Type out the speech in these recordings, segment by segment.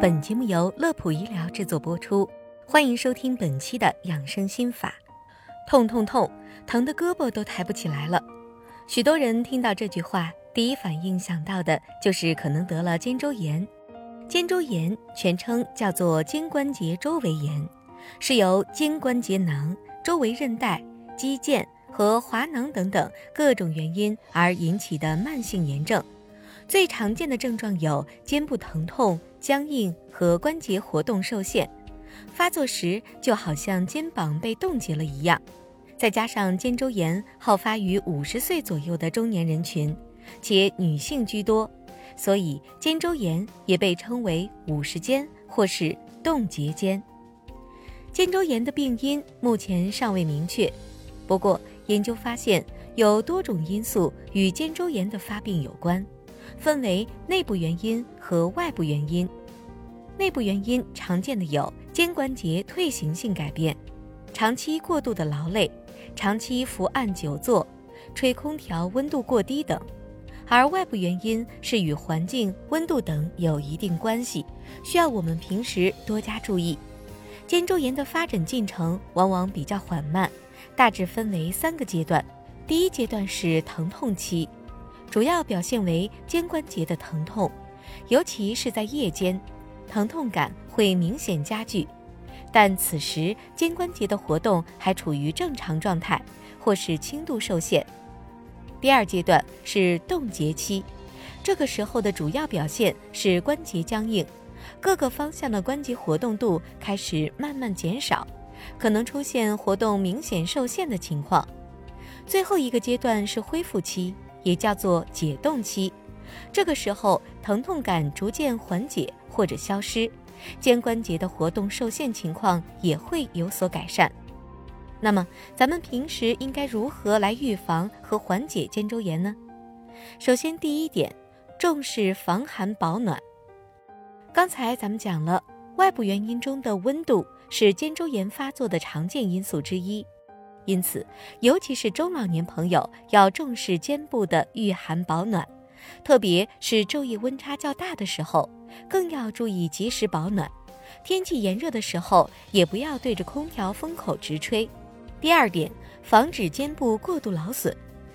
本节目由乐普医疗制作播出，欢迎收听本期的养生心法。痛痛痛，疼的胳膊都抬不起来了。许多人听到这句话，第一反应想到的就是可能得了肩周炎。肩周炎全称叫做肩关节周围炎，是由肩关节囊、周围韧带、肌腱和滑囊等等各种原因而引起的慢性炎症。最常见的症状有肩部疼痛、僵硬和关节活动受限，发作时就好像肩膀被冻结了一样。再加上肩周炎好发于五十岁左右的中年人群，且女性居多，所以肩周炎也被称为“五十肩”或是“冻结肩”。肩周炎的病因目前尚未明确，不过研究发现有多种因素与肩周炎的发病有关。分为内部原因和外部原因。内部原因常见的有肩关节退行性改变、长期过度的劳累、长期伏案久坐、吹空调温度过低等；而外部原因是与环境温度等有一定关系，需要我们平时多加注意。肩周炎的发展进程往往比较缓慢，大致分为三个阶段。第一阶段是疼痛期。主要表现为肩关节的疼痛，尤其是在夜间，疼痛感会明显加剧。但此时肩关节的活动还处于正常状态，或是轻度受限。第二阶段是冻结期，这个时候的主要表现是关节僵硬，各个方向的关节活动度开始慢慢减少，可能出现活动明显受限的情况。最后一个阶段是恢复期。也叫做解冻期，这个时候疼痛感逐渐缓解或者消失，肩关节的活动受限情况也会有所改善。那么，咱们平时应该如何来预防和缓解肩周炎呢？首先，第一点，重视防寒保暖。刚才咱们讲了，外部原因中的温度是肩周炎发作的常见因素之一。因此，尤其是中老年朋友要重视肩部的御寒保暖，特别是昼夜温差较大的时候，更要注意及时保暖。天气炎热的时候，也不要对着空调风口直吹。第二点，防止肩部过度劳损，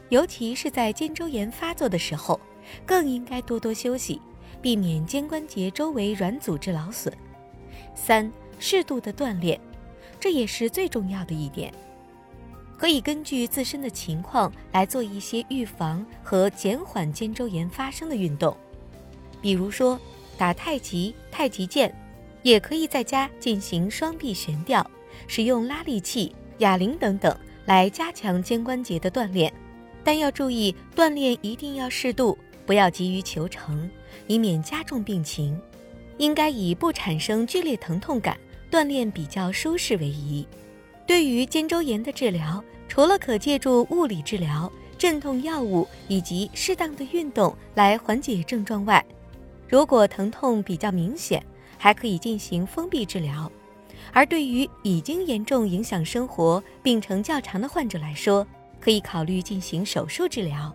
尤其是在肩周炎发作的时候，更应该多多休息，避免肩关节周围软组织劳损。三，适度的锻炼，这也是最重要的一点。可以根据自身的情况来做一些预防和减缓肩周炎发生的运动，比如说打太极、太极剑，也可以在家进行双臂悬吊，使用拉力器、哑铃等等来加强肩关节的锻炼。但要注意，锻炼一定要适度，不要急于求成，以免加重病情。应该以不产生剧烈疼痛感、锻炼比较舒适为宜。对于肩周炎的治疗，除了可借助物理治疗、镇痛药物以及适当的运动来缓解症状外，如果疼痛比较明显，还可以进行封闭治疗。而对于已经严重影响生活、病程较长的患者来说，可以考虑进行手术治疗。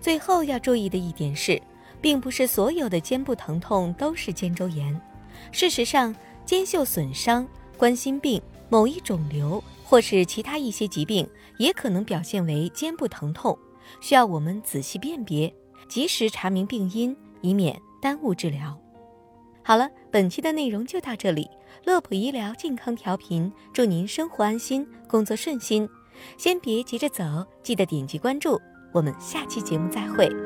最后要注意的一点是，并不是所有的肩部疼痛都是肩周炎。事实上，肩袖损伤、冠心病。某一肿瘤或是其他一些疾病，也可能表现为肩部疼痛，需要我们仔细辨别，及时查明病因，以免耽误治疗。好了，本期的内容就到这里。乐普医疗健康调频，祝您生活安心，工作顺心。先别急着走，记得点击关注，我们下期节目再会。